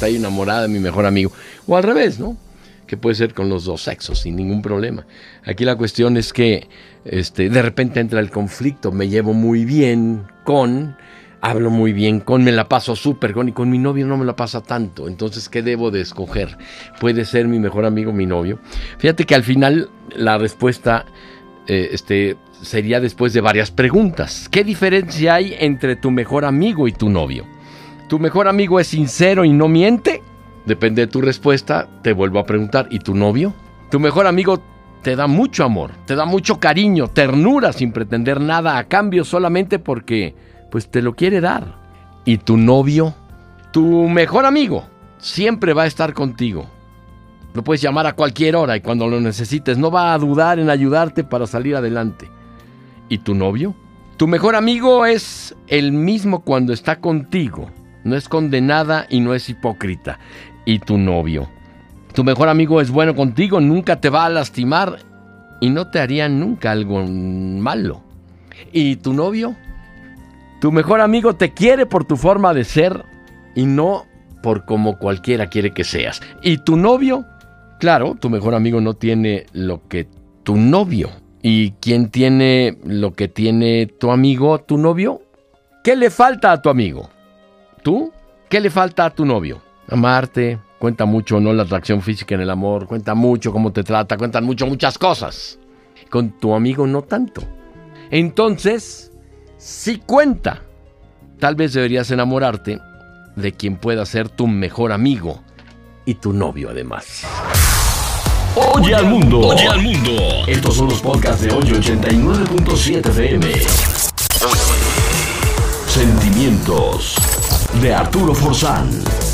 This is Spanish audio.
estoy enamorada de mi mejor amigo. O al revés, ¿no? Que puede ser con los dos sexos, sin ningún problema. Aquí la cuestión es que este, de repente entra el conflicto, me llevo muy bien con, hablo muy bien con, me la paso súper con, y con mi novio no me la pasa tanto. Entonces, ¿qué debo de escoger? ¿Puede ser mi mejor amigo mi novio? Fíjate que al final la respuesta eh, este, sería después de varias preguntas. ¿Qué diferencia hay entre tu mejor amigo y tu novio? ¿Tu mejor amigo es sincero y no miente? Depende de tu respuesta, te vuelvo a preguntar, ¿y tu novio? Tu mejor amigo te da mucho amor, te da mucho cariño, ternura sin pretender nada a cambio solamente porque pues te lo quiere dar. ¿Y tu novio? Tu mejor amigo siempre va a estar contigo. Lo puedes llamar a cualquier hora y cuando lo necesites no va a dudar en ayudarte para salir adelante. ¿Y tu novio? Tu mejor amigo es el mismo cuando está contigo. No es condenada y no es hipócrita. ¿Y tu novio? Tu mejor amigo es bueno contigo, nunca te va a lastimar y no te haría nunca algo malo. ¿Y tu novio? Tu mejor amigo te quiere por tu forma de ser y no por como cualquiera quiere que seas. ¿Y tu novio? Claro, tu mejor amigo no tiene lo que tu novio. ¿Y quién tiene lo que tiene tu amigo, tu novio? ¿Qué le falta a tu amigo? ¿Tú? ¿Qué le falta a tu novio? Amarte, Cuenta mucho, ¿no? La atracción física en el amor. Cuenta mucho cómo te trata. Cuentan mucho muchas cosas. Con tu amigo no tanto. Entonces, sí cuenta. Tal vez deberías enamorarte de quien pueda ser tu mejor amigo y tu novio además. Oye al mundo. Oye al mundo. Estos son los podcasts de hoy 89.7 FM. Sentimientos de Arturo Forzán.